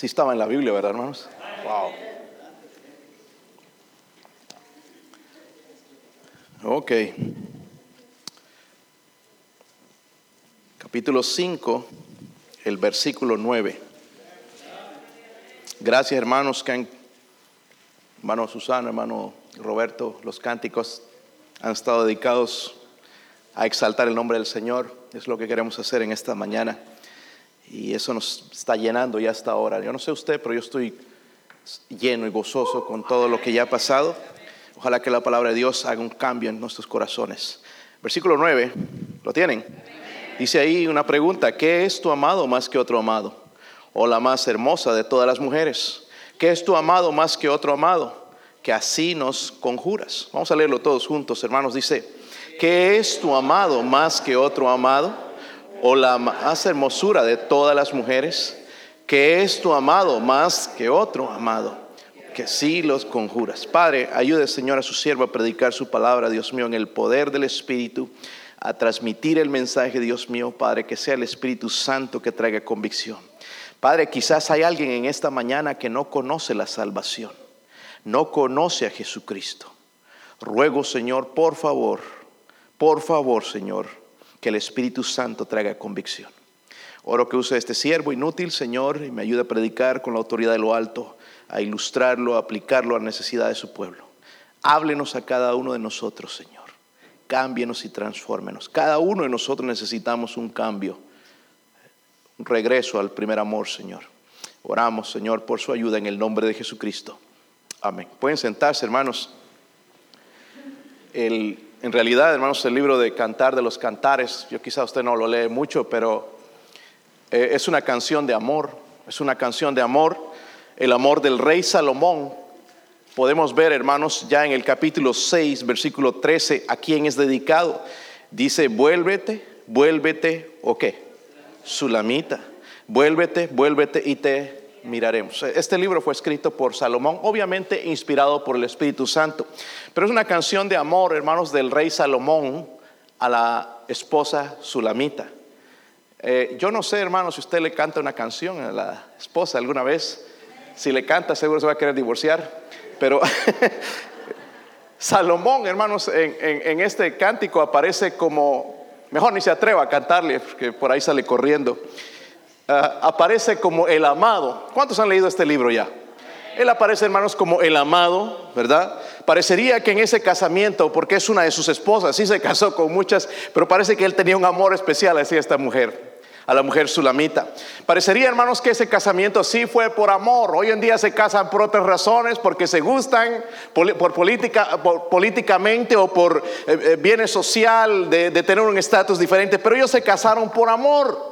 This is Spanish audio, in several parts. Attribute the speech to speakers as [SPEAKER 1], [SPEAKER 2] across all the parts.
[SPEAKER 1] Sí estaba en la Biblia, ¿verdad, hermanos? Wow. Ok. Capítulo 5, el versículo 9. Gracias, hermanos, que han, hermano Susana, hermano Roberto, los cánticos han estado dedicados a exaltar el nombre del Señor. Es lo que queremos hacer en esta mañana. Y eso nos está llenando ya hasta ahora. Yo no sé usted, pero yo estoy lleno y gozoso con todo lo que ya ha pasado. Ojalá que la palabra de Dios haga un cambio en nuestros corazones. Versículo 9, ¿lo tienen? Dice ahí una pregunta, ¿qué es tu amado más que otro amado? O la más hermosa de todas las mujeres. ¿Qué es tu amado más que otro amado? Que así nos conjuras. Vamos a leerlo todos juntos, hermanos. Dice, ¿qué es tu amado más que otro amado? O la más hermosura de todas las mujeres. ¿Qué es tu amado más que otro amado? que sí los conjuras. Padre, ayude, Señor, a su siervo a predicar su palabra, Dios mío, en el poder del Espíritu, a transmitir el mensaje, Dios mío, Padre, que sea el Espíritu Santo que traiga convicción. Padre, quizás hay alguien en esta mañana que no conoce la salvación, no conoce a Jesucristo. Ruego, Señor, por favor, por favor, Señor, que el Espíritu Santo traiga convicción. Oro que use este siervo inútil, Señor, y me ayude a predicar con la autoridad de lo alto a ilustrarlo, a aplicarlo a la necesidad de su pueblo. Háblenos a cada uno de nosotros, Señor. Cámbienos y transfórmenos. Cada uno de nosotros necesitamos un cambio, un regreso al primer amor, Señor. Oramos, Señor, por su ayuda en el nombre de Jesucristo. Amén. Pueden sentarse, hermanos. En realidad, hermanos, el libro de Cantar de los Cantares, yo quizá usted no lo lee mucho, pero eh, es una canción de amor, es una canción de amor el amor del rey Salomón, podemos ver, hermanos, ya en el capítulo 6, versículo 13, a quién es dedicado. Dice, vuélvete, vuélvete, ¿o qué? Sulamita, vuélvete, vuélvete y te miraremos. Este libro fue escrito por Salomón, obviamente inspirado por el Espíritu Santo, pero es una canción de amor, hermanos, del rey Salomón a la esposa Sulamita. Eh, yo no sé, hermanos, si usted le canta una canción a la esposa alguna vez. Si le canta, seguro se va a querer divorciar. Pero Salomón, hermanos, en, este cántico aparece como, mejor ni se atreva a cantarle, porque por ahí sale corriendo. Ah, aparece como el amado. ¿Cuántos han leído este libro ya? Él aparece, hermanos, como el amado, ¿verdad? Parecería que en ese casamiento, porque es una de sus esposas, sí se casó con muchas, pero parece que él tenía un amor especial hacia esta mujer a la mujer sulamita. Parecería, hermanos, que ese casamiento sí fue por amor. Hoy en día se casan por otras razones, porque se gustan, por, política, políticamente o por eh, eh, bienes social, de, de tener un estatus diferente, pero ellos se casaron por amor.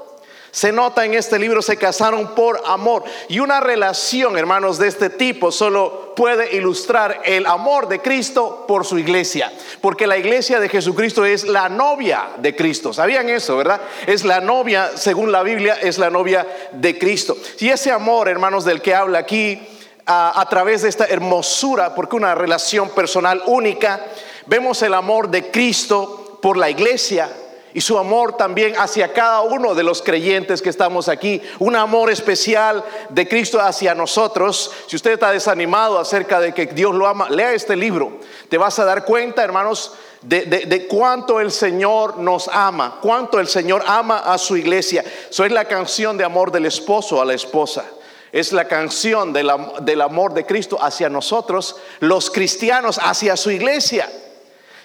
[SPEAKER 1] Se nota en este libro, se casaron por amor. Y una relación, hermanos, de este tipo solo puede ilustrar el amor de Cristo por su iglesia. Porque la iglesia de Jesucristo es la novia de Cristo. ¿Sabían eso, verdad? Es la novia, según la Biblia, es la novia de Cristo. Y ese amor, hermanos, del que habla aquí, a, a través de esta hermosura, porque una relación personal única, vemos el amor de Cristo por la iglesia y su amor también hacia cada uno de los creyentes que estamos aquí. Un amor especial de Cristo hacia nosotros. Si usted está desanimado acerca de que Dios lo ama, lea este libro. Te vas a dar cuenta, hermanos, de, cuánto el Señor nos ama, cuánto el Señor ama a su iglesia. Eso es la canción de amor del esposo a la esposa. Es la canción del amor de Cristo hacia nosotros, los cristianos, hacia su iglesia.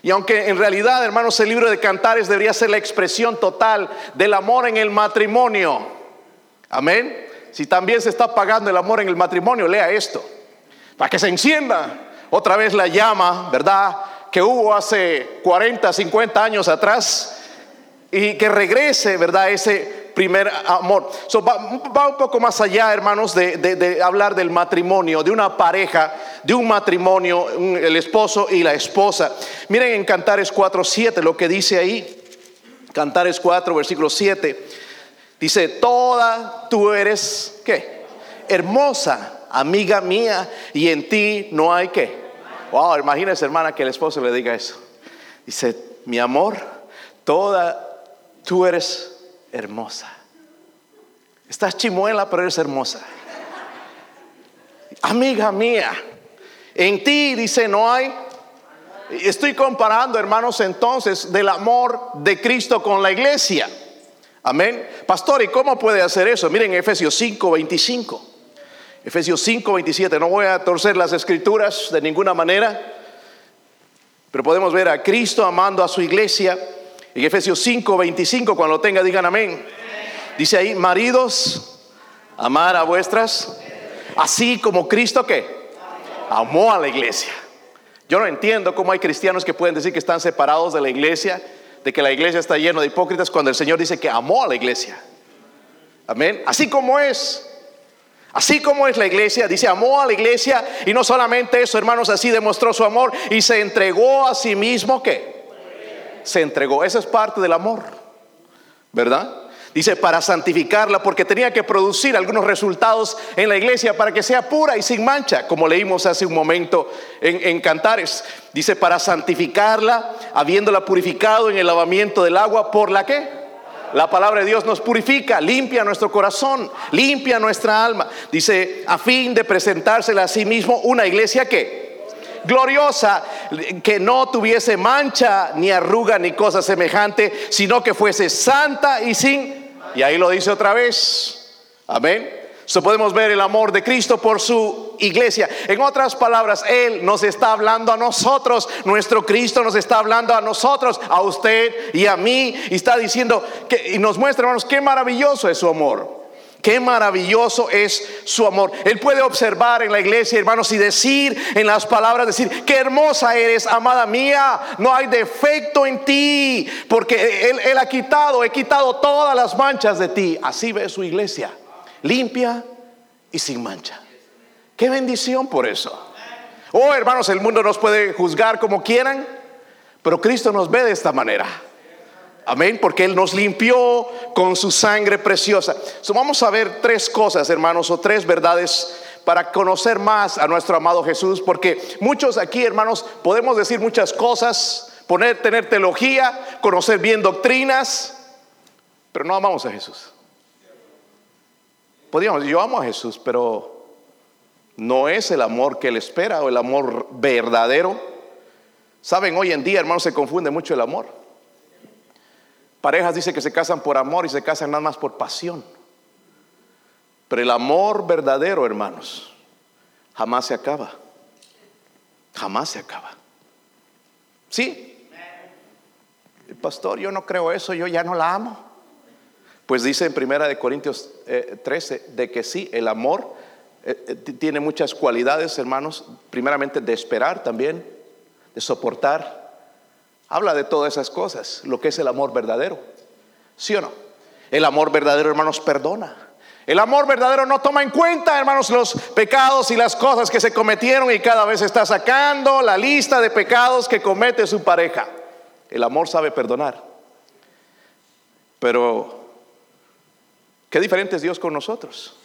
[SPEAKER 1] Y aunque en realidad, hermanos, el libro de Cantares debería ser la expresión total del amor en el matrimonio. Amén. Si también se está pagando el amor en el matrimonio, lea esto. Para que se encienda otra vez la llama, ¿verdad? Que hubo hace 40, 50 años atrás. Y que regrese, ¿verdad? Ese primer amor. va, un poco más allá, hermanos, de, hablar del matrimonio, de una pareja, de un matrimonio, el esposo y la esposa. Miren en Cantares 4.7 lo que dice ahí. Cantares 4, versículo 7. Dice, toda tú eres, ¿qué? Hermosa, amiga mía, y en ti no hay qué. Wow, imagínese hermana que el esposo le diga eso. Dice, mi amor, toda tú eres hermosa. Estás chimuela, pero eres hermosa. amiga mía, en ti dice no hay. Estoy comparando, hermanos, entonces del amor de Cristo con la iglesia. Amén. Pastor, ¿y cómo puede hacer eso? Miren Efesios 5, 25. Efesios 5, 27. No voy a torcer las escrituras de ninguna manera, pero podemos ver a Cristo amando a su iglesia. En Efesios 5, 25, cuando lo tenga, digan amén. Dice ahí, maridos, amar a vuestras, así como Cristo que amó a la iglesia. Yo no entiendo cómo hay cristianos que pueden decir que están separados de la iglesia, de que la iglesia está llena de hipócritas cuando el Señor dice que amó a la iglesia. Amén. Así como es. Así como es la iglesia, dice, amó a la iglesia y no solamente eso, hermanos, así demostró su amor y se entregó a sí mismo, ¿qué? Se entregó, esa es parte del amor, ¿verdad? Dice, para santificarla, porque tenía que producir algunos resultados en la iglesia para que sea pura y sin mancha, como leímos hace un momento en, en Cantares. Dice, para santificarla, habiéndola purificado en el lavamiento del agua, ¿por la qué? La palabra de Dios nos purifica, limpia nuestro corazón, limpia nuestra alma. Dice, a fin de presentársela a sí mismo una iglesia que gloriosa, que no tuviese mancha, ni arruga, ni cosa semejante, sino que fuese santa y sin... Y ahí lo dice otra vez. Amén. So podemos ver el amor de Cristo por su iglesia. En otras palabras, Él nos está hablando a nosotros. Nuestro Cristo nos está hablando a nosotros, a usted y a mí. Y está diciendo que, y nos muestra, hermanos, qué maravilloso es su amor. Qué maravilloso es su amor. Él puede observar en la iglesia, hermanos, y decir en las palabras, decir, qué hermosa eres, amada mía. No hay defecto en ti, porque Él, ha quitado, he quitado todas las manchas de ti. Así ve su iglesia limpia y sin mancha. Qué bendición por eso. Oh, hermanos, el mundo nos puede juzgar como quieran, pero Cristo nos ve de esta manera. Amén, porque Él nos limpió con su sangre preciosa. vamos a ver tres cosas, hermanos, o tres verdades para conocer más a nuestro amado Jesús, porque muchos aquí, hermanos, podemos decir muchas cosas, poner, tener teología, conocer bien doctrinas, pero no amamos a Jesús. Podríamos, yo amo a Jesús, pero no es el amor que Él espera o el amor verdadero. Saben, hoy en día, hermanos, se confunde mucho el amor. Parejas dicen que se casan por amor y se casan nada más por pasión. Pero el amor verdadero, hermanos, jamás se acaba. Jamás se acaba. ¿Sí? El pastor, yo no creo eso, yo ya no la amo. Pues dice en Primera de Corintios 13 eh, de que sí, el amor eh, eh, tiene muchas cualidades, hermanos, primeramente de esperar también, de soportar. Habla de todas esas cosas, lo que es el amor verdadero. ¿Sí o no? El amor verdadero, hermanos, perdona. El amor verdadero no toma en cuenta, hermanos, los pecados y las cosas que se cometieron y cada vez está sacando la lista de pecados que comete su pareja. El amor sabe perdonar. Pero Qué diferente es Dios con nosotros.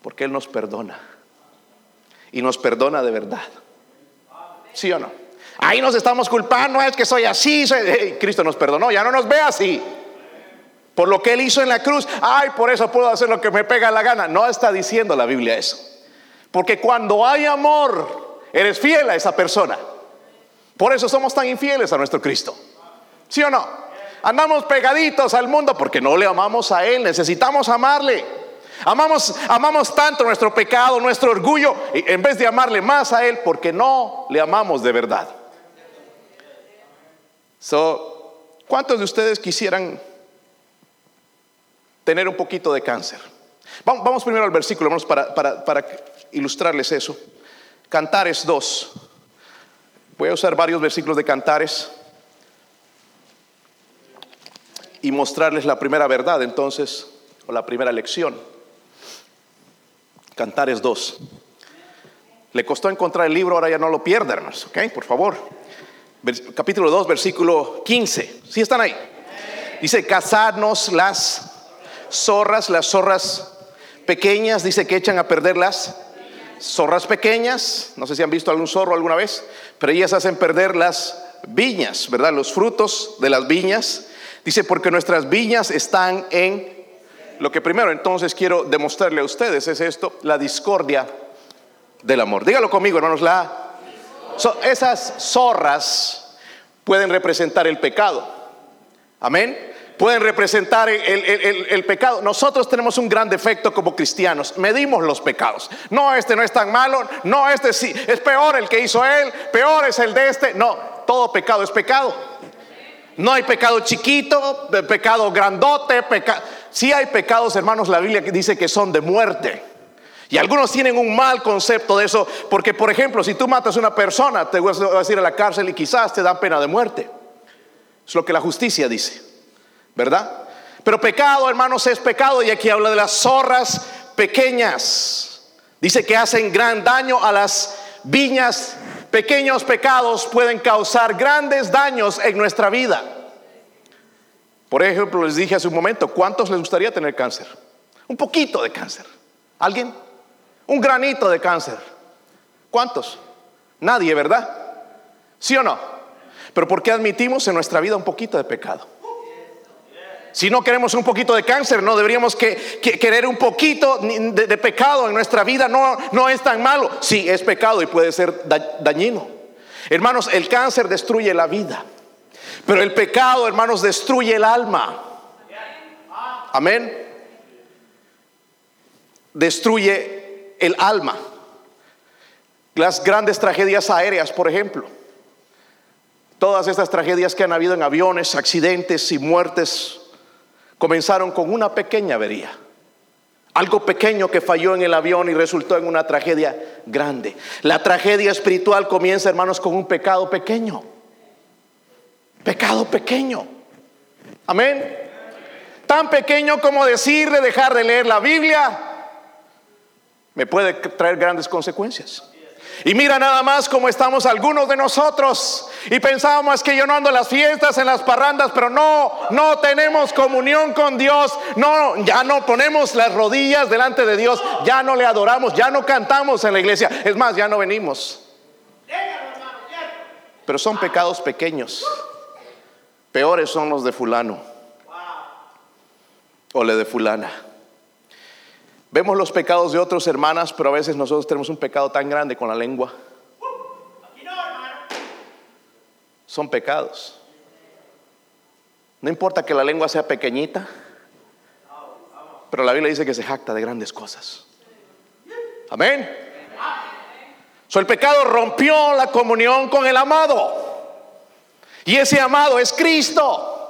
[SPEAKER 1] Porque Él nos perdona. Y nos perdona de verdad. ¿Sí o no? Ahí nos estamos culpando, es que soy así. Cristo nos perdonó, ya no nos ve así. Por lo que Él hizo en la cruz. Ay, por eso puedo hacer lo que me pega la gana. No está diciendo la Biblia eso. Porque cuando hay amor, eres fiel a esa persona. Por eso somos tan infieles a nuestro Cristo. ¿Sí o no? Andamos pegaditos al mundo porque no le amamos a Él, necesitamos amarle. Amamos, amamos tanto nuestro pecado, nuestro orgullo, en vez de amarle más a Él porque no le amamos de verdad. So, ¿Cuántos de ustedes quisieran tener un poquito de cáncer? Vamos, primero al versículo, para, para ilustrarles eso. Cantares 2. Voy a usar varios versículos de Cantares y mostrarles la primera verdad, entonces, o la primera lección. Cantares 2. Le costó encontrar el libro, ahora ya no lo pierda, hermanos, ¿ok? Por favor. Capítulo 2, versículo 15. ¿Sí están ahí? Dice, cazadnos las zorras, las zorras pequeñas, dice que echan a perder las zorras pequeñas. No sé si han visto algún zorro alguna vez, pero ellas hacen perder las viñas, ¿verdad? Los frutos de las viñas. Dice, porque nuestras viñas están en... Lo que primero entonces quiero demostrarle a ustedes es esto, la discordia del amor. Dígalo conmigo, hermanos, la esas zorras pueden representar el pecado. Amén. Pueden representar el, pecado. Nosotros tenemos un gran defecto como cristianos. Medimos los pecados. No, este no es tan malo. No, este sí. Es peor el que hizo él. Peor es el de este. No, todo pecado es pecado. No hay pecado chiquito, pecado grandote. Peca... Sí hay pecados, hermanos. La Biblia dice que son de muerte. Y algunos tienen un mal concepto de eso, porque por ejemplo, si tú matas a una persona, te vas a ir a la cárcel y quizás te dan pena de muerte. Es lo que la justicia dice, ¿verdad? Pero pecado, hermanos, es pecado y aquí habla de las zorras pequeñas. Dice que hacen gran daño a las viñas. Pequeños pecados pueden causar grandes daños en nuestra vida. Por ejemplo, les dije hace un momento, ¿cuántos les gustaría tener cáncer? Un poquito de cáncer. ¿Alguien? Un granito de cáncer. ¿Cuántos? Nadie, ¿verdad? ¿Sí o no? Pero ¿por qué admitimos en nuestra vida un poquito de pecado? Si no queremos un poquito de cáncer, no deberíamos que, querer un poquito de, pecado en nuestra vida. No, no es tan malo. Sí, es pecado y puede ser dañino. Hermanos, el cáncer destruye la vida. Pero el pecado, hermanos, destruye el alma. Amén. Destruye el alma. Las grandes tragedias aéreas, por ejemplo. Todas estas tragedias que han habido en aviones, accidentes y muertes, comenzaron con una pequeña avería. Algo pequeño que falló en el avión y resultó en una tragedia grande. La tragedia espiritual comienza, hermanos, con un pecado pequeño. Pecado pequeño. Amén. Tan pequeño como decirle dejar de leer la Biblia, me puede traer grandes consecuencias. Y mira nada más cómo estamos algunos de nosotros y pensábamos que yo no ando en las fiestas, en las parrandas, pero no, no tenemos comunión con Dios, no, ya no ponemos las rodillas delante de Dios, ya no le adoramos, ya no cantamos en la iglesia, es más, ya no venimos. Pero son pecados pequeños, peores son los de fulano o le de fulana. Vemos los pecados de otros hermanas, pero a veces nosotros tenemos un pecado tan grande con la lengua. Son pecados. No importa que la lengua sea pequeñita, pero la Biblia dice que se jacta de grandes cosas. Amén. So, el pecado rompió la comunión con el amado. Y ese amado es Cristo.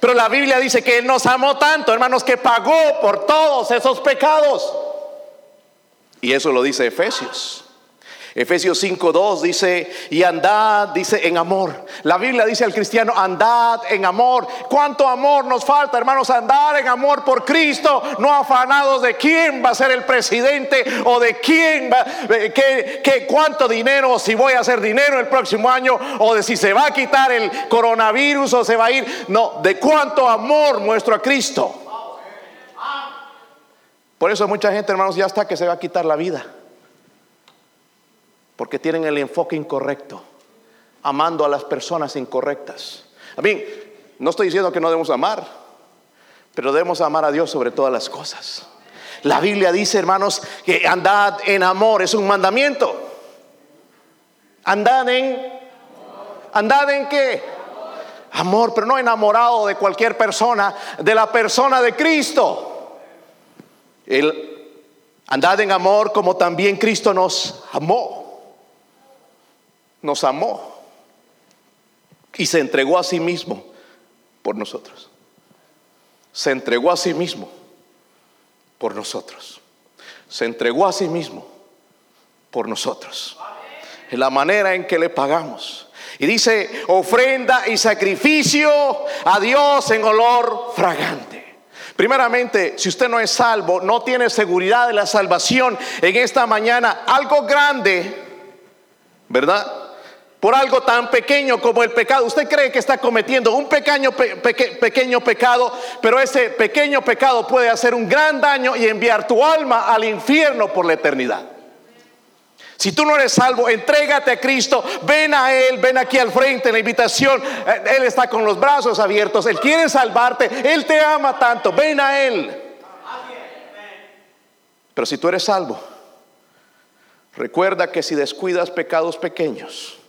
[SPEAKER 1] Pero la Biblia dice que Él nos amó tanto, hermanos, que pagó por todos esos pecados. Y eso lo dice Efesios. Efesios 5.2 dice, y andad, dice, en amor. La Biblia dice al cristiano, andad en amor. ¿Cuánto amor nos falta, hermanos? Andar en amor por Cristo, no afanados de quién va a ser el presidente o de quién va, que, que cuánto dinero, si voy a hacer dinero el próximo año, o de si se va a quitar el coronavirus o se va a ir. No, de cuánto amor muestro a Cristo. Por eso mucha gente, hermanos, ya está que se va a quitar la vida porque tienen el enfoque incorrecto, amando a las personas incorrectas. A mí, no estoy diciendo que no debemos amar, pero debemos amar a Dios sobre todas las cosas. La Biblia dice, hermanos, que andad en amor, es un mandamiento. Andad en... ¿Andad en qué? Amor, pero no enamorado de cualquier persona, de la persona de Cristo. El, andad en amor como también Cristo nos amó nos amó y se entregó a sí mismo por nosotros. Se entregó a sí mismo por nosotros. Se entregó a sí mismo por nosotros. En la manera en que le pagamos. Y dice, ofrenda y sacrificio a Dios en olor fragante. Primeramente, si usted no es salvo, no tiene seguridad de la salvación en esta mañana, algo grande, ¿verdad? Por algo tan pequeño como el pecado. Usted cree que está cometiendo un pequeño, pequeño pecado, pero ese pequeño pecado puede hacer un gran daño y enviar tu alma al infierno por la eternidad. Si tú no eres salvo, entrégate a Cristo, ven a Él, ven aquí al frente en la invitación. Eh, Él está con los brazos abiertos, Él quiere salvarte, Él te ama tanto, ven a Él. Pero si tú eres salvo, Recuerda que si descuidas pecados pequeños,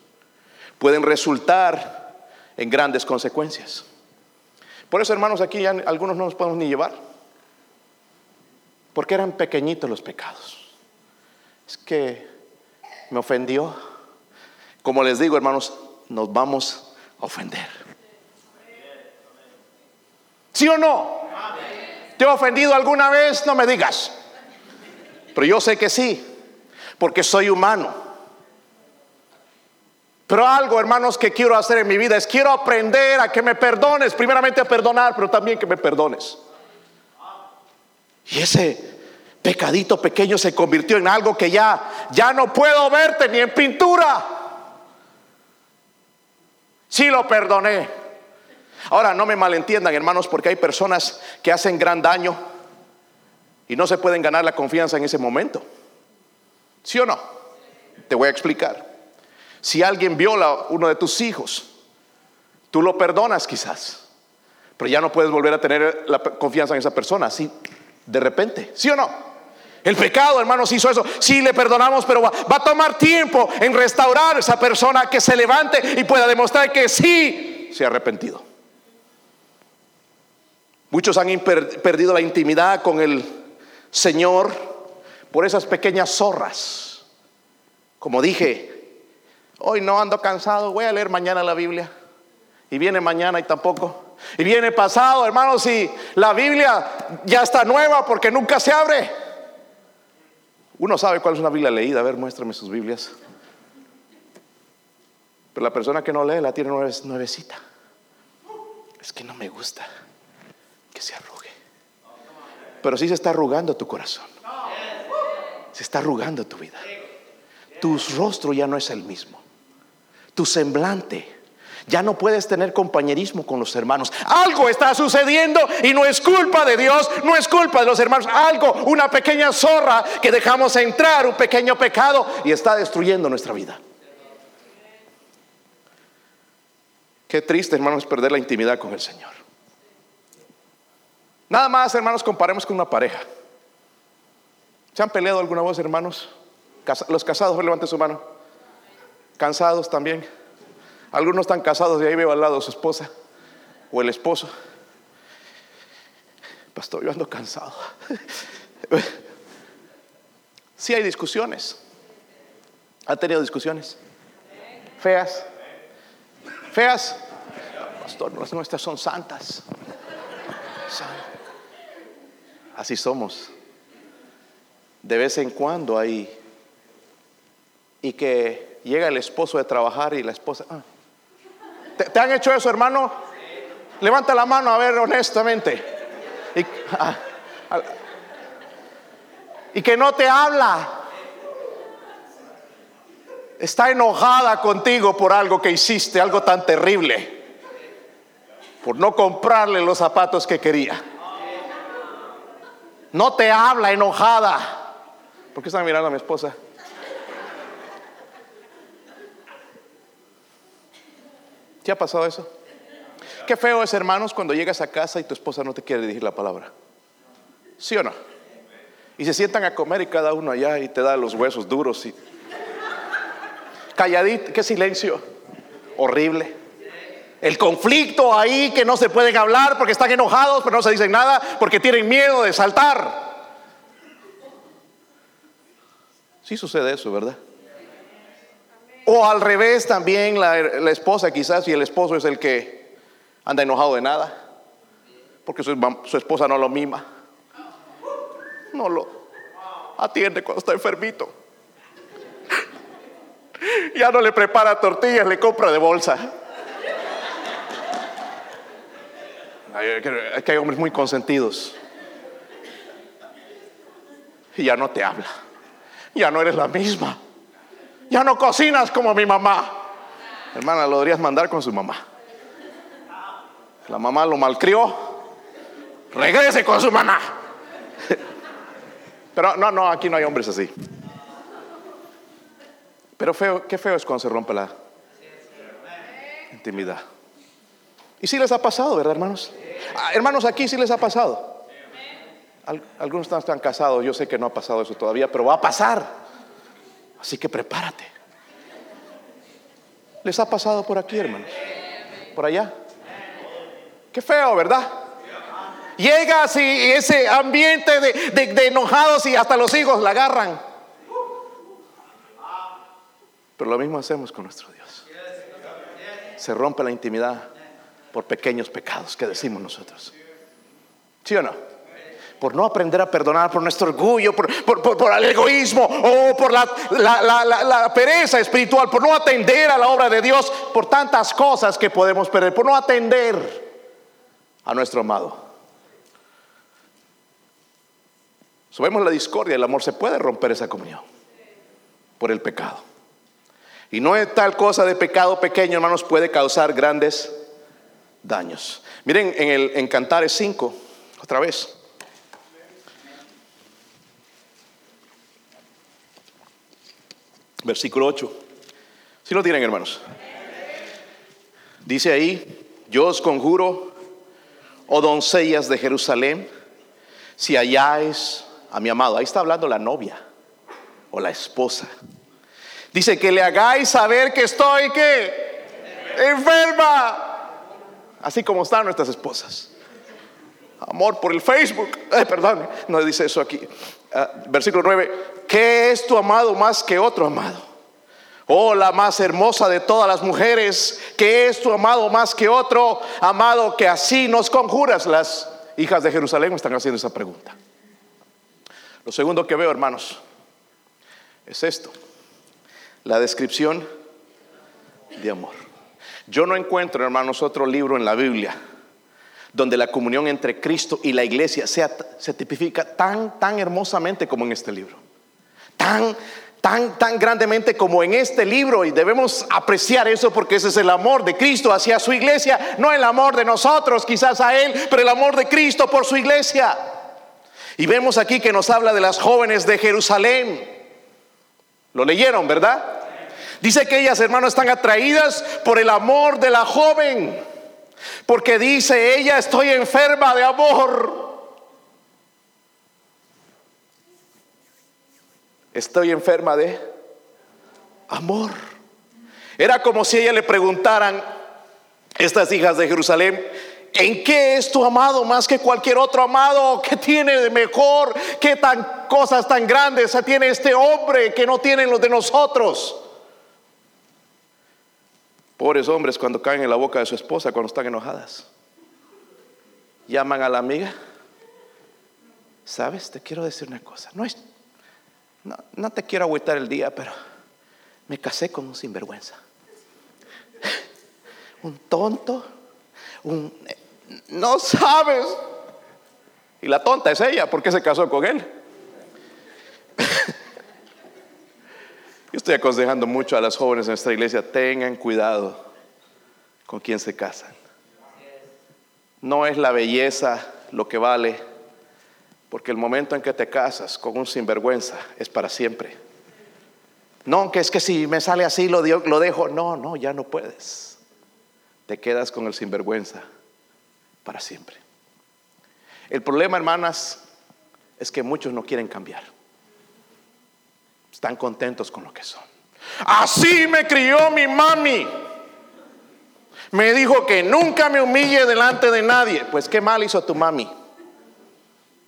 [SPEAKER 1] pueden resultar en grandes consecuencias. Por eso, hermanos, aquí ya algunos no nos podemos ni llevar. Porque eran pequeñitos los pecados. Es que me ofendió. Como les digo, hermanos, nos vamos a ofender. ¿Sí o no? ¿Te he ofendido alguna vez? No me digas. Pero yo sé que sí, porque soy humano. Pero algo, hermanos, que quiero hacer en mi vida es quiero aprender a que me perdones, primeramente a perdonar, pero también que me perdones. Y ese pecadito pequeño se convirtió en algo que ya ya no puedo verte ni en pintura. Sí lo perdoné. Ahora no me malentiendan, hermanos, porque hay personas que hacen gran daño y no se pueden ganar la confianza en ese momento. ¿Sí o no? Te voy a explicar. Si alguien viola a uno de tus hijos, tú lo perdonas quizás, pero ya no puedes volver a tener la confianza en esa persona, así de repente. ¿Sí o no? El pecado, hermanos, hizo eso. Sí le perdonamos, pero va, va, a tomar tiempo en restaurar a esa persona que se levante y pueda demostrar que sí se ha arrepentido. Muchos han perdido la intimidad con el Señor por esas pequeñas zorras. Como dije, hoy no ando cansado, voy a leer mañana la Biblia. Y viene mañana y tampoco. Y viene pasado, hermanos, y la Biblia ya está nueva porque nunca se abre. Uno sabe cuál es una Biblia leída. A ver, muéstrame sus Biblias. Pero la persona que no lee la tiene nuevecita. Es que no me gusta que se arrugue. Pero si se está arrugando tu corazón. Se está arrugando tu vida. Tu rostro ya no es el mismo. Tu semblante. Ya no puedes tener compañerismo con los hermanos. Algo está sucediendo y no es culpa de Dios, no es culpa de los hermanos. Algo, una pequeña zorra que dejamos entrar, un pequeño pecado y está destruyendo nuestra vida. Qué triste, hermanos, perder la intimidad con el Señor. Nada más, hermanos, comparemos con una pareja. ¿Se han peleado alguna vez, hermanos? Los casados, levanten su mano. Cansados también. Algunos están casados y ahí veo al lado su esposa o el esposo. Pastor, yo ando cansado. Sí hay discusiones. ¿Ha tenido discusiones? Feas. Feas. Pastor, las nuestras son santas. Así somos. De vez en cuando hay. Y que llega el esposo de trabajar y la esposa. Ah. ¿Te, han hecho eso, hermano? Levanta la mano a ver honestamente. Ah, y que no te habla. Está enojada contigo por algo que hiciste, algo tan terrible. Por no comprarle los zapatos que quería. No te habla enojada. ¿Por qué están mirando a mi esposa? ¿Te ha pasado eso? Qué feo es, hermanos, cuando llegas a casa y tu esposa no te quiere dirigir la palabra. ¿Sí o no? Y se sientan a comer y cada uno allá y te da los huesos duros y calladito, qué silencio horrible. El conflicto ahí que no se pueden hablar porque están enojados, pero no se dicen nada porque tienen miedo de saltar. Sí sucede eso, ¿verdad? O al revés también la, esposa quizás y el esposo es el que anda enojado de nada, porque su, su esposa no lo mima, no lo atiende cuando está enfermito. Ya no le prepara tortillas, le compra de bolsa. Es que hay hombres muy consentidos. Y ya no te habla. Ya no eres la misma. Ya no cocinas como mi mamá. Hermana, lo deberías mandar con su mamá. La mamá lo malcrió. Regrese con su mamá. Pero no, no, aquí no hay hombres así. Pero feo, qué feo es cuando se rompe la intimidad. Y si les ha pasado, ¿verdad, hermanos? Ah, hermanos, aquí sí les ha pasado. algunos están casados, yo sé que no ha pasado eso todavía, pero va a pasar. Así que prepárate. ¿Les ha pasado por aquí, hermanos? ¿Por allá? Qué feo, ¿verdad? Llegas y ese ambiente de, enojados y hasta los hijos la agarran. Pero lo mismo hacemos con nuestro Dios. Se rompe la intimidad por pequeños pecados que decimos nosotros. ¿Sí o no? Por no aprender a perdonar, por nuestro orgullo, por, el egoísmo o por la, pereza espiritual, por no atender a la obra de Dios, por tantas cosas que podemos perder, por no atender a nuestro amado. Subemos la discordia, el amor se puede romper esa comunión por el pecado. Y no es tal cosa de pecado pequeño, hermanos, puede causar grandes daños. Miren en el en Cantares 5, otra vez. Versículo 8. Si lo tienen, hermanos. Dice ahí, yo os conjuro, oh doncellas de Jerusalén, si halláis a mi amado, ahí está hablando la novia o la esposa. Dice que le hagáis saber que estoy que enferma. Así como están nuestras esposas. Amor por el Facebook. perdón, no dice eso aquí. Ah, versículo 9. ¿Qué es tu amado más que otro amado? Oh, la más hermosa de todas las mujeres, ¿qué es tu amado más que otro amado que así nos conjuras? Las hijas de Jerusalén están haciendo esa pregunta. Lo segundo que veo, hermanos, es esto, la descripción de amor. Yo no encuentro, hermanos, otro libro en la Biblia donde la comunión entre Cristo y la iglesia sea, se tipifica tan, tan hermosamente como en este libro. Tan, tan, tan grandemente como en este libro y debemos apreciar eso porque ese es el amor de Cristo hacia su iglesia, no el amor de nosotros quizás a Él, pero el amor de Cristo por su iglesia. Y vemos aquí que nos habla de las jóvenes de Jerusalén. Lo leyeron, ¿verdad? Dice que ellas, hermanos, están atraídas por el amor de la joven. Porque dice ella, estoy enferma de amor. Estoy enferma de amor. Era como si ella le preguntaran, estas hijas de Jerusalén, ¿En qué es tu amado más que cualquier otro amado? ¿Qué tiene de mejor? ¿Qué tan cosas tan grandes tiene este hombre que no tienen los de nosotros? Pobres hombres cuando caen en la boca de su esposa cuando están enojadas. Llaman a la amiga. ¿Sabes? Te quiero decir una cosa. No, es, no, no te quiero agüitar el día, pero me casé con un sinvergüenza. Un tonto un, no sabes. Y la tonta es ella, porque se casó con él. Yo estoy aconsejando mucho a las jóvenes en esta iglesia, tengan cuidado con quien se casan. No es la belleza lo que vale, porque el momento en que te casas con un sinvergüenza es para siempre. No, que es que si me sale así lo dejo. No, no, ya no puedes. Te quedas con el sinvergüenza para siempre. El problema, hermanas, es que muchos no quieren cambiar. Están contentos con lo que son. Así me crió mi mami. Me dijo que nunca me humille delante de nadie. Pues qué mal hizo tu mami.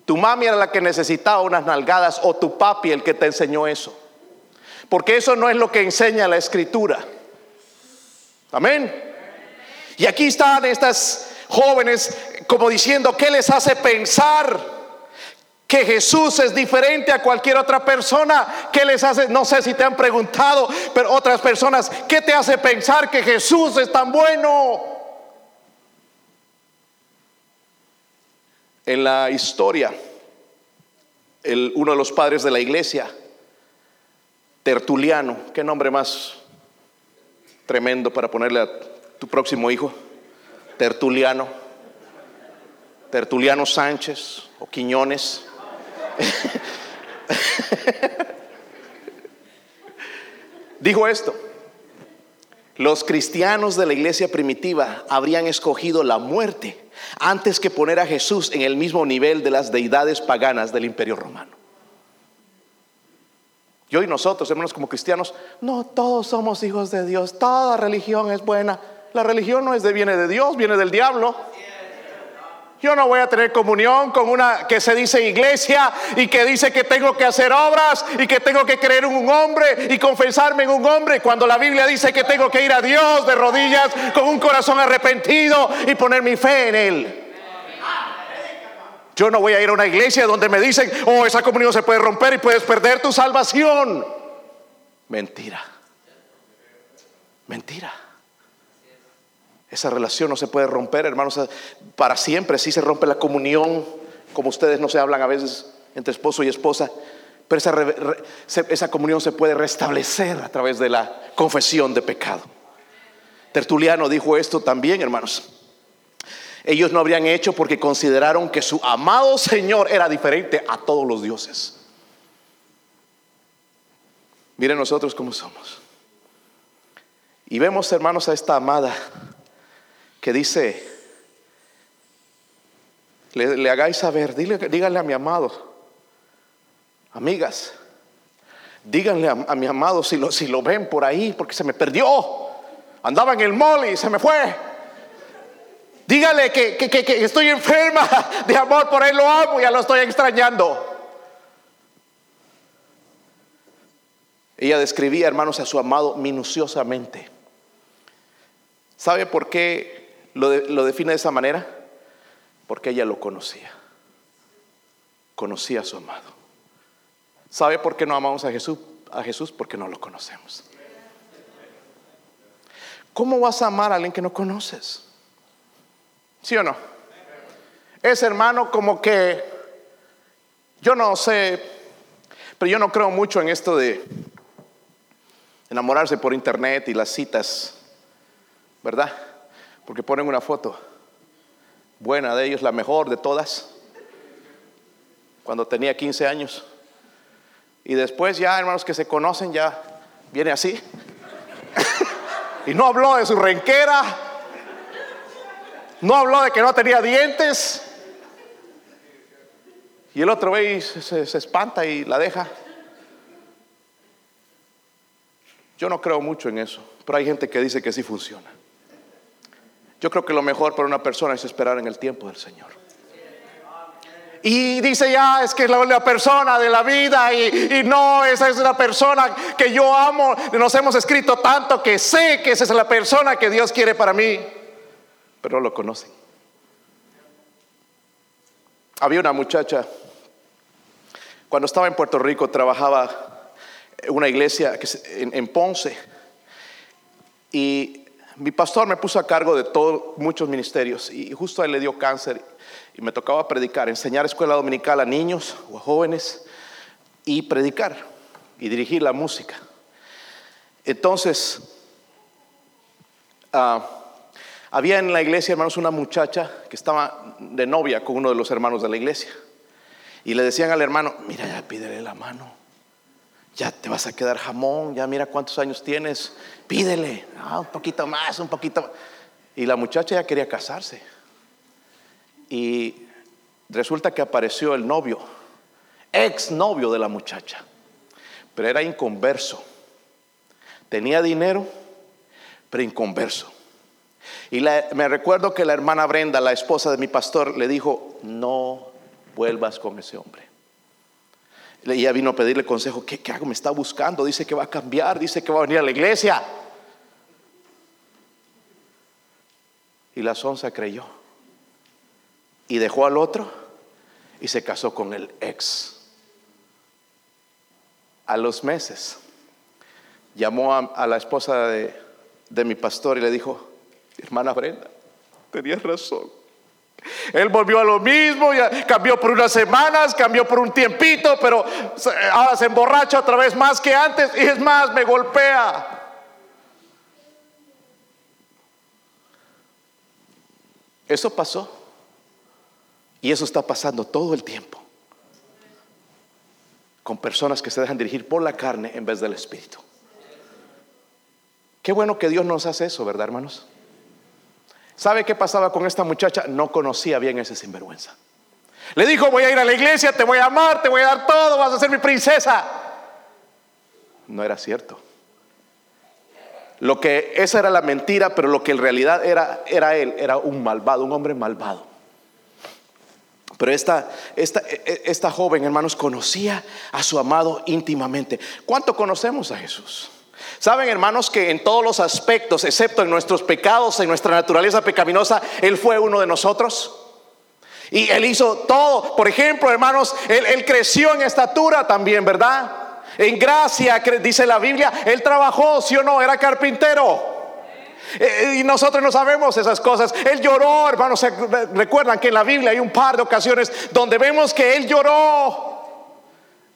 [SPEAKER 1] Tu mami era la que necesitaba unas nalgadas o tu papi el que te enseñó eso. Porque eso no es lo que enseña la escritura. Amén. Y aquí están estas jóvenes como diciendo, ¿qué les hace pensar? Que Jesús es diferente a cualquier otra persona. ¿Qué les hace? No sé si te han preguntado, pero otras personas, ¿qué te hace pensar que Jesús es tan bueno? En la historia, el, uno de los padres de la iglesia, Tertuliano, qué nombre más tremendo para ponerle a tu próximo hijo, Tertuliano. Tertuliano Sánchez o Quiñones. Dijo esto, los cristianos de la iglesia primitiva habrían escogido la muerte antes que poner a Jesús en el mismo nivel de las deidades paganas del imperio romano. Y nosotros, hermanos, como cristianos, no todos somos hijos de Dios, toda religión es buena. La religión no es de viene de Dios, viene del diablo. Yo no voy a tener comunión con una que se dice iglesia y que dice que tengo que hacer obras y que tengo que creer en un hombre y confesarme en un hombre cuando la Biblia dice que tengo que ir a Dios de rodillas con un corazón arrepentido y poner mi fe en Él. Yo no voy a ir a una iglesia donde me dicen, oh, esa comunión se puede romper y puedes perder tu salvación. Mentira. Mentira. Esa relación no se puede romper, hermanos, para siempre. Sí se rompe la comunión, como ustedes no se hablan a veces entre esposo y esposa, pero esa, esa comunión se puede restablecer a través de la confesión de pecado. Tertuliano dijo esto también, hermanos. Ellos no habrían hecho porque consideraron que su amado Señor era diferente a todos los dioses. Miren nosotros cómo somos. Y vemos, hermanos, a esta amada que dice, le, hagáis saber, díganle a mi amado, amigas, díganle a, mi amado si lo, si lo ven por ahí, porque se me perdió, andaba en el mall y se me fue. Dígale que, que, estoy enferma de amor por él, lo amo, ya lo estoy extrañando. Ella describía, hermanos, a su amado minuciosamente. ¿Sabe por qué lo, lo define de esa manera? Porque ella lo conocía. Conocía a su amado. ¿Sabe por qué no amamos a Jesús? A Jesús porque no lo conocemos. ¿Cómo vas a amar a alguien que no conoces? ¿Sí o no? Es hermano como que, yo no sé, pero yo no creo mucho en esto de enamorarse por internet y las citas, ¿verdad? Porque ponen una foto buena de ellos, la mejor de todas, cuando tenía 15 años. Y después ya, hermanos que se conocen, ya viene así. y no habló de su renquera, no habló de que no tenía dientes. Y el otro ve y se, espanta y la deja. Yo no creo mucho en eso, pero hay gente que dice que sí funciona. Yo creo que lo mejor para una persona es esperar en el tiempo del Señor. Y dice ya, es que es la, persona de la vida y, no, esa es la persona que yo amo. Nos hemos escrito tanto que sé que esa es la persona que Dios quiere para mí pero no lo conocen. Había una muchacha, cuando estaba en Puerto Rico, trabajaba en una iglesia en, Ponce, y mi pastor me puso a cargo de todos muchos ministerios, y justo a él le dio cáncer, y me tocaba predicar, enseñar escuela dominical a niños o a jóvenes, y predicar, y dirigir la música. Entonces, uh, había en la iglesia, hermanos, una muchacha que estaba de novia con uno de los hermanos de la iglesia. Y le decían al hermano, mira, ya pídele la mano. Ya te vas a quedar jamón, ya mira cuántos años tienes. Pídele, ah, un poquito más, un poquito más. Y la muchacha ya quería casarse. Y resulta que apareció el novio, ex novio de la muchacha. Pero era inconverso. Tenía dinero, pero inconverso. Y me recuerdo que la hermana Brenda, la esposa de mi pastor, le dijo, no vuelvas con ese hombre. Ella vino a pedirle consejo, ¿qué, ¿qué hago? Me está buscando, dice que va a cambiar, dice que va a venir a la iglesia. Y la sonza creyó. Y dejó al otro y se casó con el ex. A los meses llamó a, la esposa de, de mi pastor y le dijo, Hermana Brenda, tenías razón. Él volvió a lo mismo, cambió por unas semanas, cambió por un tiempito, pero ahora se emborracha otra vez más que antes y es más, me golpea. Eso pasó. Y eso está pasando todo el tiempo. Con personas que se dejan dirigir por la carne en vez del espíritu. Qué bueno que Dios nos hace eso, ¿verdad, hermanos? ¿Sabe qué pasaba con esta muchacha? No conocía bien ese sinvergüenza. Le dijo, voy a ir a la iglesia, te voy a amar, te voy a dar todo, vas a ser mi princesa. No era cierto. Lo que esa era la mentira, pero lo que en realidad era, era él, era un malvado, un hombre malvado. Pero esta, esta, e, e, esta joven, hermanos, conocía a su amado íntimamente. ¿Cuánto conocemos a Jesús? Saben, hermanos, que en todos los aspectos, excepto en nuestros pecados, en nuestra naturaleza pecaminosa, Él fue uno de nosotros. Y Él hizo todo. Por ejemplo, hermanos, Él, creció en estatura también, ¿verdad? En gracia, dice la Biblia, Él trabajó, sí o no, era carpintero. Eh, y nosotros no sabemos esas cosas. Él lloró, hermanos. Recuerdan que en la Biblia hay un par de ocasiones donde vemos que Él lloró.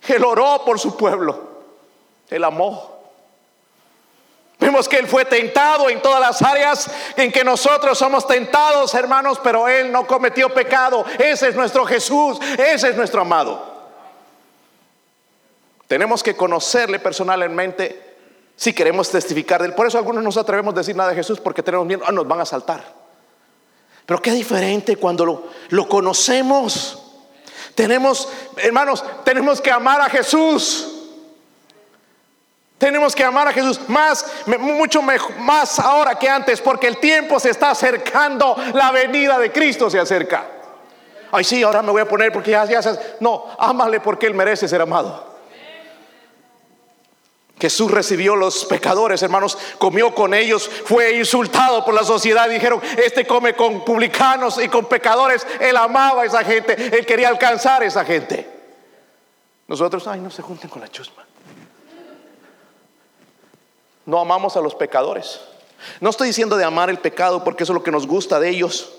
[SPEAKER 1] Él oró por su pueblo. Él amó. Vemos que Él fue tentado en todas las áreas en que nosotros somos tentados, hermanos, pero Él no cometió pecado. Ese es nuestro Jesús, ese es nuestro amado. Tenemos que conocerle personalmente si queremos testificar de Él. Por eso algunos no nos atrevemos a decir nada de Jesús porque tenemos miedo, ah, nos van a saltar. Pero qué diferente cuando lo, lo conocemos. Tenemos, hermanos, tenemos que amar a Jesús. Tenemos que amar a Jesús más, mucho más ahora que antes, porque el tiempo se está acercando, la venida de Cristo se acerca. Ay, sí, ahora me voy a poner porque ya, ya no, ámale porque Él merece ser amado. Jesús recibió los pecadores, hermanos, comió con ellos, fue insultado por la sociedad. Dijeron, este come con publicanos y con pecadores. Él amaba a esa gente, él quería alcanzar a esa gente. Nosotros, ay, no se junten con la chusma. No amamos a los pecadores. No estoy diciendo de amar el pecado porque eso es lo que nos gusta de ellos,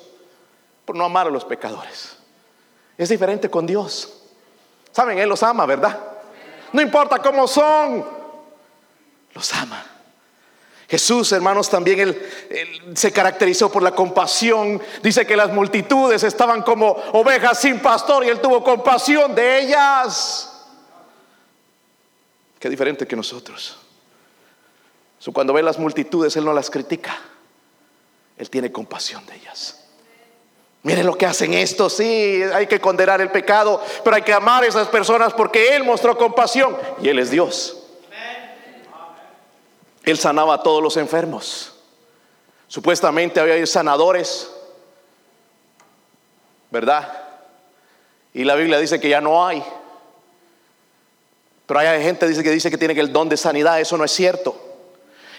[SPEAKER 1] por no amar a los pecadores. Es diferente con Dios. Saben, Él los ama, ¿verdad? No importa cómo son, los ama. Jesús, hermanos, también él, se caracterizó por la compasión. Dice que las multitudes estaban como ovejas sin pastor y él tuvo compasión de ellas. Qué diferente que nosotros. Cuando ve las multitudes, él no las critica. Él tiene compasión de ellas. Miren lo que hacen esto, sí, hay que condenar el pecado, pero hay que amar a esas personas porque Él mostró compasión y Él es Dios. Él sanaba a todos los enfermos. Supuestamente había sanadores, ¿verdad? Y la Biblia dice que ya no hay. Pero hay gente que dice que tiene el don de sanidad, eso no es cierto.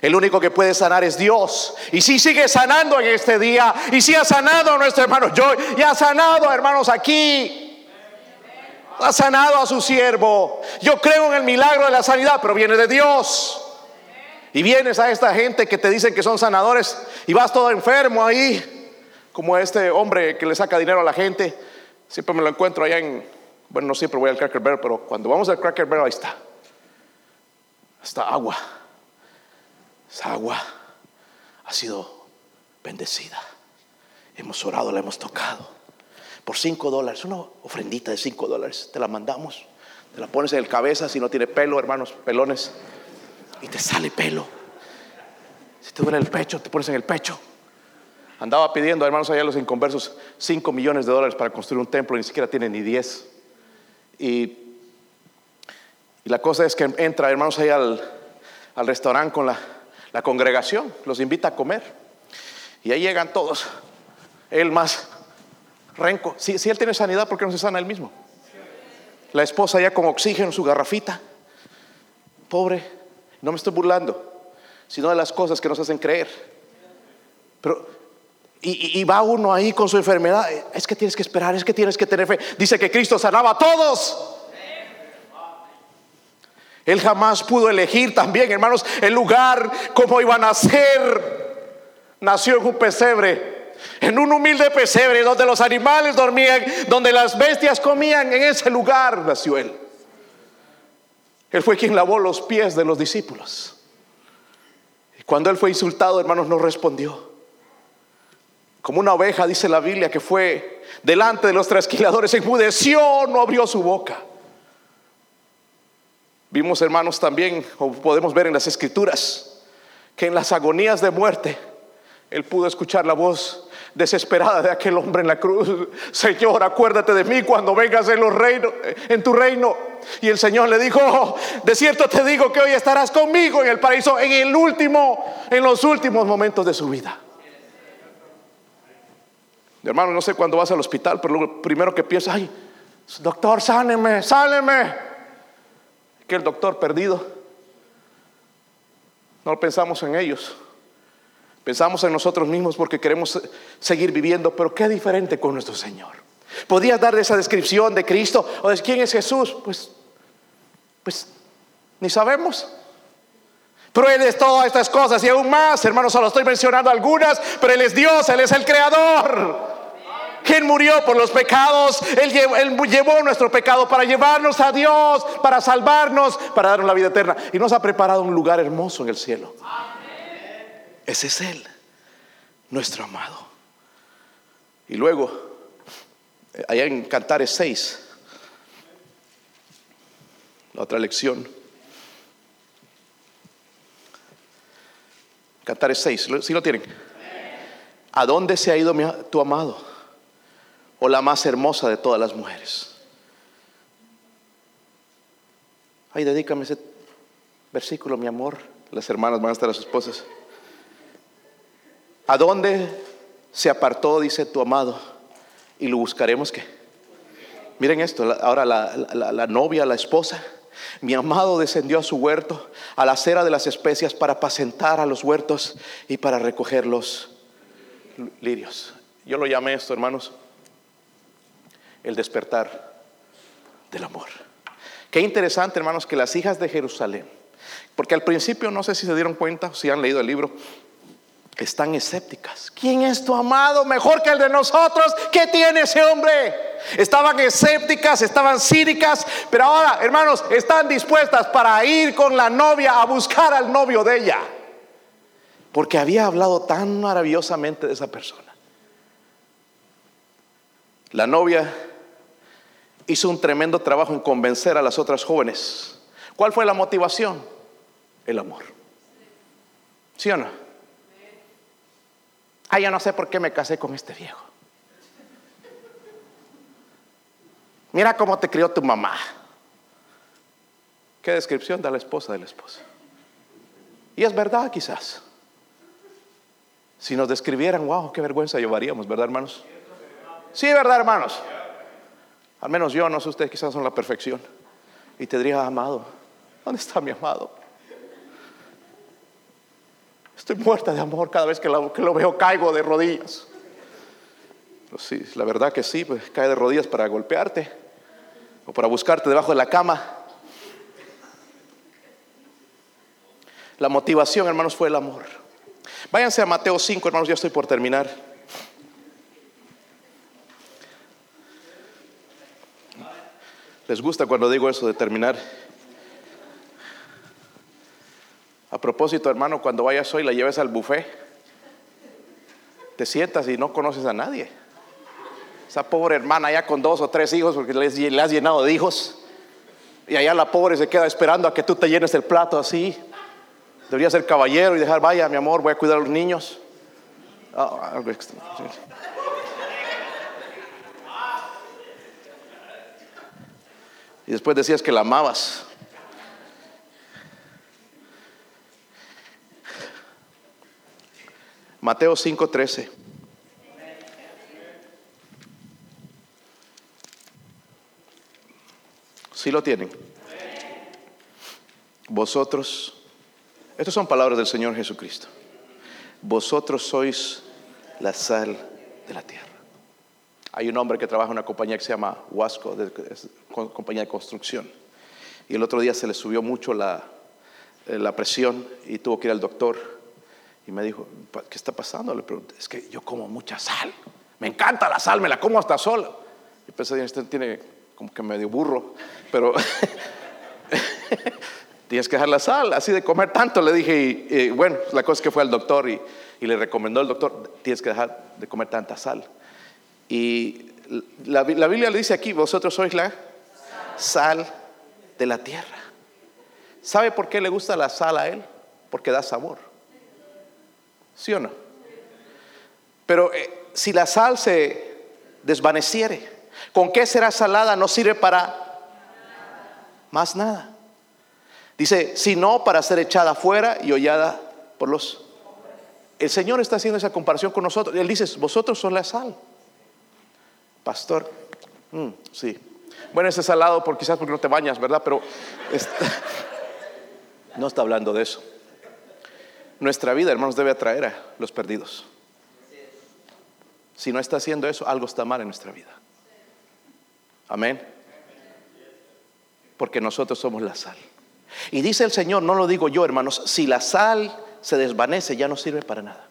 [SPEAKER 1] El único que puede sanar es Dios. Y si sigue sanando en este día, y si ha sanado a nuestro hermano Yo y ha sanado, hermanos, aquí. Ha sanado a su siervo. Yo creo en el milagro de la sanidad, pero viene de Dios. Y vienes a esta gente que te dicen que son sanadores y vas todo enfermo ahí, como este hombre que le saca dinero a la gente. Siempre me lo encuentro allá en, bueno, no siempre voy al Cracker Barrel, pero cuando vamos al Cracker Barrel ahí está. Está agua. Esa agua ha sido bendecida. Hemos orado, la hemos tocado. Por cinco dólares, una ofrendita de cinco dólares, te la mandamos. Te la pones en el cabeza si no tiene pelo, hermanos, pelones y te sale pelo. Si te duele el pecho, te pones en el pecho. Andaba pidiendo, hermanos, allá los inconversos, 5 millones de dólares para construir un templo, ni siquiera tiene ni 10. Y, y, la cosa es que entra, hermanos, ahí al, al restaurante con la, la, congregación, los invita a comer. Y ahí llegan todos. Él más renco. Si, él tiene sanidad, ¿por qué no se sana él mismo? La esposa ya con oxígeno, su garrafita. Pobre, no me estoy burlando, sino de las cosas que nos hacen creer. Pero, y, va uno ahí con su enfermedad. Es que tienes que esperar, es que tienes que tener fe. Dice que Cristo sanaba a todos. Él jamás pudo elegir también, hermanos, el lugar como iban a ser. Nació en un pesebre, en un humilde pesebre donde los animales dormían, donde las bestias comían. En ese lugar nació Él. Él fue quien lavó los pies de los discípulos. Y cuando él fue insultado, hermanos, no respondió. Como una oveja, dice la Biblia, que fue delante de los trasquiladores, enmudeció, no abrió su boca. Vimos, hermanos, también, o podemos ver en las escrituras, que en las agonías de muerte, él pudo escuchar la voz desesperada de aquel hombre en la cruz. Señor, acuérdate de mí cuando vengas en los reinos, en tu reino. Y el Señor le dijo, de cierto te digo que hoy estarás conmigo en el paraíso en el último, en los últimos momentos de su vida. Hermano, no sé cuándo vas al hospital, pero lo primero que piensas, ay, doctor, sáneme, sáneme. Que el doctor perdido. No pensamos en ellos. Pensamos en nosotros mismos porque queremos seguir viviendo, pero qué diferente con nuestro Señor. ¿Podrías dar esa descripción de Cristo o de quién es Jesús? Pues, pues ni sabemos. Pero Él es todas estas cosas y aún más, hermanos, solo estoy mencionando algunas, pero Él es Dios, Él es el Creador. Quien murió por los pecados, él llevó, nuestro pecado para llevarnos a Dios, para salvarnos, para darnos la vida eterna. Y nos ha preparado un lugar hermoso en el cielo. Ese es Él, nuestro amado. Y luego, allá en Cantares 6, la otra lección. Cantares 6, si lo tienen? ¿A dónde se ha ido tu amado? O la más hermosa de todas las mujeres. Ay, dedícame ese versículo, mi amor. Las hermanas van a estar a sus esposas. ¿A dónde se apartó, dice tu amado? Y lo buscaremos que. Miren esto, ahora la, novia, la esposa. Mi amado descendió a su huerto, a la acera de las especias, para apacentar a los huertos y para recoger los lirios. Yo lo llamé esto, hermanos, el despertar del amor. Qué interesante, hermanos, que las hijas de Jerusalén, porque al principio no sé si se dieron cuenta, si han leído el libro, están escépticas. ¿Quién es tu amado mejor que el de nosotros? ¿Qué tiene ese hombre? Estaban escépticas, estaban cínicas, pero ahora, hermanos, están dispuestas para ir con la novia a buscar al novio de ella. Porque había hablado tan maravillosamente de esa persona. La novia hizo un tremendo trabajo en convencer a las otras jóvenes. ¿Cuál fue la motivación? El amor. ¿Sí o no? Ah, ya no sé por qué me casé con este viejo. Mira cómo te crió tu mamá. ¿Qué descripción da la esposa de la esposa? Y es verdad quizás. Si nos describieran, wow, qué vergüenza llevaríamos, ¿verdad hermanos? Sí, ¿verdad hermanos? Al menos yo, no sé ustedes quizás son la perfección. Y te diría, amado, ¿dónde está mi amado? Estoy muerta de amor cada vez que lo, veo, caigo de rodillas. Pues sí, la verdad que sí, pues cae de rodillas para golpearte o para buscarte debajo de la cama. La motivación, hermanos, fue el amor. Váyanse a Mateo 5, hermanos, ya estoy por terminar. ¿Les gusta cuando digo eso de terminar? A propósito, hermano, cuando vayas hoy la lleves al buffet, te sientas y no conoces a nadie. Esa pobre hermana ya con dos o tres hijos, porque le has llenado de hijos, y allá la pobre se queda esperando a que tú te llenes el plato así. Debería ser caballero y dejar, vaya, mi amor, voy a cuidar a los niños. Ah, y después decías que la amabas. Mateo 5:13. Si lo tienen. Vosotros, estas son palabras del Señor Jesucristo. Vosotros sois la sal de la tierra. Hay un hombre que trabaja en una compañía que se llama Huasco, de, compañía de construcción. Y el otro día se le subió mucho la, eh, la presión y tuvo que ir al doctor y me dijo, ¿qué está pasando? Le pregunté, es que yo como mucha sal. Me encanta la sal, me la como hasta sola. Y pensé, este tiene como que medio burro, pero tienes que dejar la sal, así de comer tanto, le dije. Y, bueno, la cosa es que fue al doctor y, le recomendó al doctor, tienes que dejar de comer tanta sal. Y la, Biblia le dice aquí, vosotros sois la sal de la tierra. ¿Sabe por qué le gusta la sal a él? Porque da sabor. ¿Sí o no? Pero eh, si la sal se desvaneciere, ¿con qué será salada? No sirve para más nada. Dice, sino para ser echada fuera y hollada por los... El Señor está haciendo esa comparación con nosotros. Él dice, vosotros son la sal. Pastor, mm, sí. Bueno, ese salado por quizás porque no te bañas, ¿verdad? Pero no está hablando de eso. Nuestra vida, hermanos, debe atraer a los perdidos. Si no está haciendo eso, algo está mal en nuestra vida. Amén. Porque nosotros somos la sal. Y dice el Señor, no lo digo yo, hermanos, si la sal se desvanece ya no sirve para nada.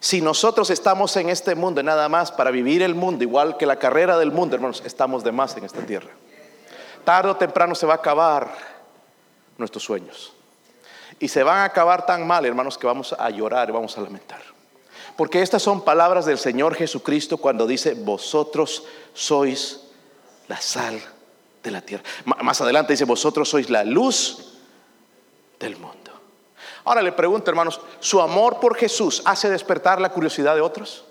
[SPEAKER 1] Si nosotros estamos en este mundo nada más para vivir el mundo, igual que la carrera del mundo, hermanos, estamos de más en esta tierra. Tarde o temprano se va a acabar nuestros sueños. Y se van a acabar tan mal, hermanos, que vamos a llorar y vamos a lamentar. Porque estas son palabras del Señor Jesucristo cuando dice, vosotros sois la sal de la tierra. Más adelante dice, vosotros sois la luz del mundo. Ahora le pregunto, hermanos, ¿su amor por Jesús hace despertar la curiosidad de otros?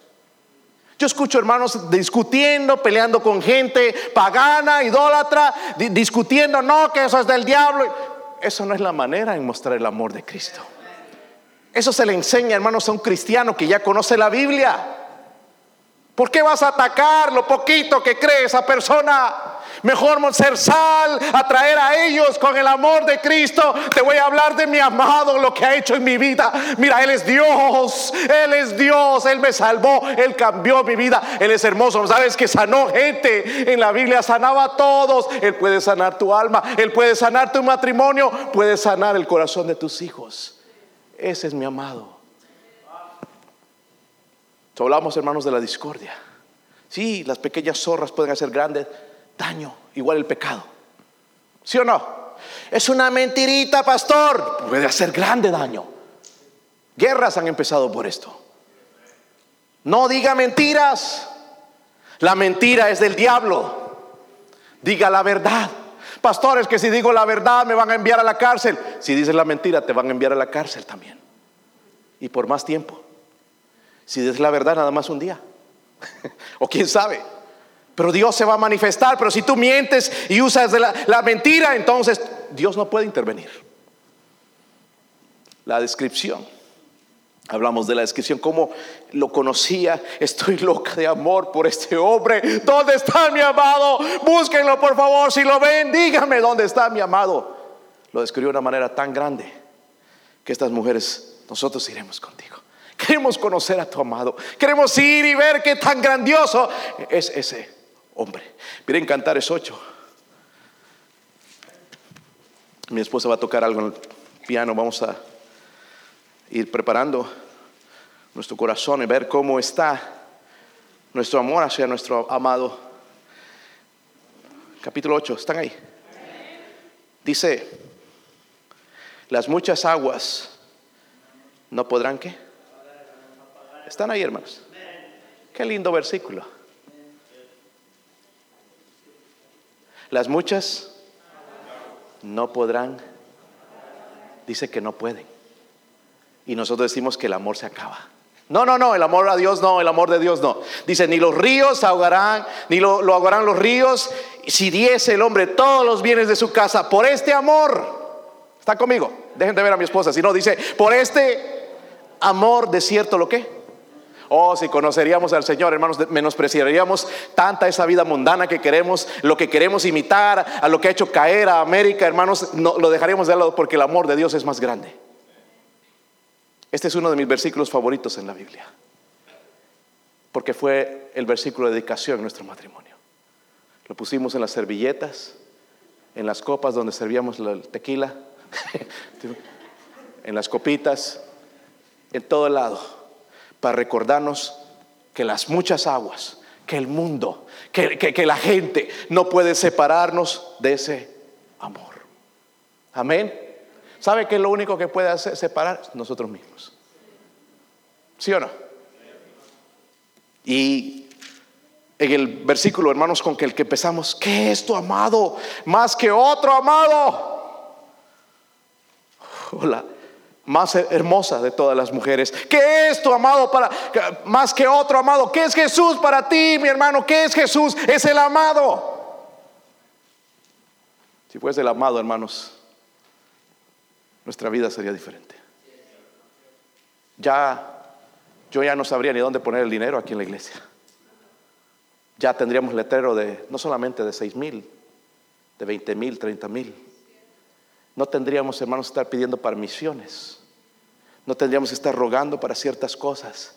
[SPEAKER 1] Yo escucho hermanos discutiendo, peleando con gente pagana, idólatra, discutiendo, no, que eso es del diablo. Eso no es la manera en mostrar el amor de Cristo. Eso se le enseña, hermanos, a un cristiano que ya conoce la Biblia. ¿Por qué vas a atacar lo poquito que cree esa persona? Mejor ser sal, atraer a ellos con el amor de Cristo. Te voy a hablar de mi amado, lo que ha hecho en mi vida. Mira, Él es Dios, Él es Dios, Él me salvó, Él cambió mi vida, Él es hermoso. ¿Sabes que sanó gente? En la Biblia sanaba a todos. Él puede sanar tu alma, Él puede sanar tu matrimonio, puede sanar el corazón de tus hijos. Ese es mi amado hablamos, hermanos, de la discordia. Sí, las pequeñas zorras pueden hacer grande daño, igual el pecado. ¿Sí o no? Es una mentirita, pastor. Puede hacer grande daño. Guerras han empezado por esto. No diga mentiras. La mentira es del diablo. Diga la verdad. Pastores, que si digo la verdad me van a enviar a la cárcel. Si dices la mentira, te van a enviar a la cárcel también. Y por más tiempo. Si es la verdad, nada más un día. o quién sabe. Pero Dios se va a manifestar. Pero si tú mientes y usas la, mentira, entonces Dios no puede intervenir. La descripción. Hablamos de la descripción, cómo lo conocía. Estoy loca de amor por este hombre. ¿Dónde está mi amado? Búsquenlo, por favor. Si lo ven, dígame dónde está mi amado. Lo describió de una manera tan grande que estas mujeres, nosotros iremos contigo. Queremos conocer a tu amado. Queremos ir y ver qué tan grandioso es ese hombre. Miren, cantar es ocho. Mi esposa va a tocar algo en el piano. Vamos a ir preparando nuestro corazón y ver cómo está nuestro amor hacia nuestro amado. Capítulo 8, ¿están ahí? Dice, las muchas aguas no podrán qué? ¿Están ahí, hermanos? Qué lindo versículo. Las muchas no podrán. Dice que no pueden. Y nosotros decimos que el amor se acaba. No, no, no, el amor a Dios no, el amor de Dios no. Dice, ni los ríos ahogarán, ni lo, ahogarán los ríos, si diese el hombre todos los bienes de su casa por este amor. ¿Está conmigo? Dejen de ver a mi esposa. Si no, dice, por este amor de cierto lo que Oh, si conoceríamos al Señor, hermanos, menospreciaríamos tanta esa vida mundana que queremos, lo que queremos imitar, a lo que ha hecho caer a América, hermanos, no, lo dejaríamos de lado porque el amor de Dios es más grande. Este es uno de mis versículos favoritos en la Biblia, porque fue el versículo de dedicación en nuestro matrimonio. Lo pusimos en las servilletas, en las copas donde servíamos el tequila, en las copitas, en todo lado para recordarnos que las muchas aguas, que el mundo, que, la gente no puede separarnos de ese amor. Amén. ¿Sabe que lo único que puede hacer separar? Nosotros mismos. ¿Sí o no? Y en el versículo, hermanos, con que el que empezamos, ¿qué es tu amado? Más que otro amado. Hola más hermosa de todas las mujeres. ¿Qué es tu amado para más que otro amado? ¿Qué es Jesús para ti, mi hermano? ¿Qué es Jesús? Es el amado. Si fuese el amado, hermanos, nuestra vida sería diferente. Ya yo ya no sabría ni dónde poner el dinero aquí en la iglesia. Ya tendríamos letrero de no solamente de 6 mil, de 20 mil, 30 mil. No tendríamos, hermanos, estar pidiendo para misiones. No tendríamos que estar rogando para ciertas cosas.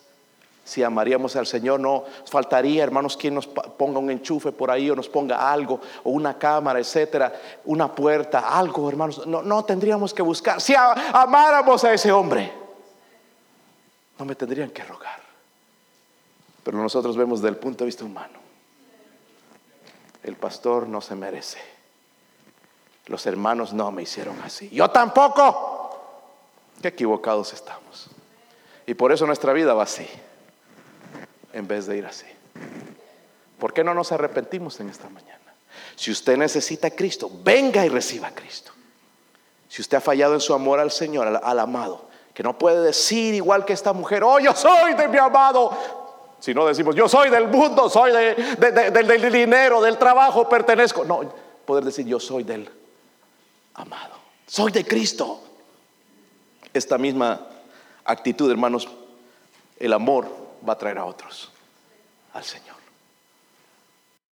[SPEAKER 1] Si amaríamos al Señor, no faltaría, hermanos, quien nos ponga un enchufe por ahí o nos ponga algo, o una cámara, etcétera, una puerta, algo, hermanos. No, no tendríamos que buscar. Si amáramos a ese hombre, no me tendrían que rogar. Pero nosotros vemos desde el punto de vista humano. El pastor no se merece. Los hermanos no me hicieron así. Yo tampoco. Qué equivocados estamos. Y por eso nuestra vida va así, en vez de ir así. ¿Por qué no nos arrepentimos en esta mañana? Si usted necesita a Cristo, venga y reciba a Cristo. Si usted ha fallado en su amor al Señor, al amado, que no puede decir igual que esta mujer, oh, yo soy de mi amado. Si no decimos, yo soy del mundo, soy del dinero, del trabajo, pertenezco. No, poder decir, yo soy del amado, soy de Cristo. Esta misma actitud, hermanos, el amor va a traer a otros al Señor.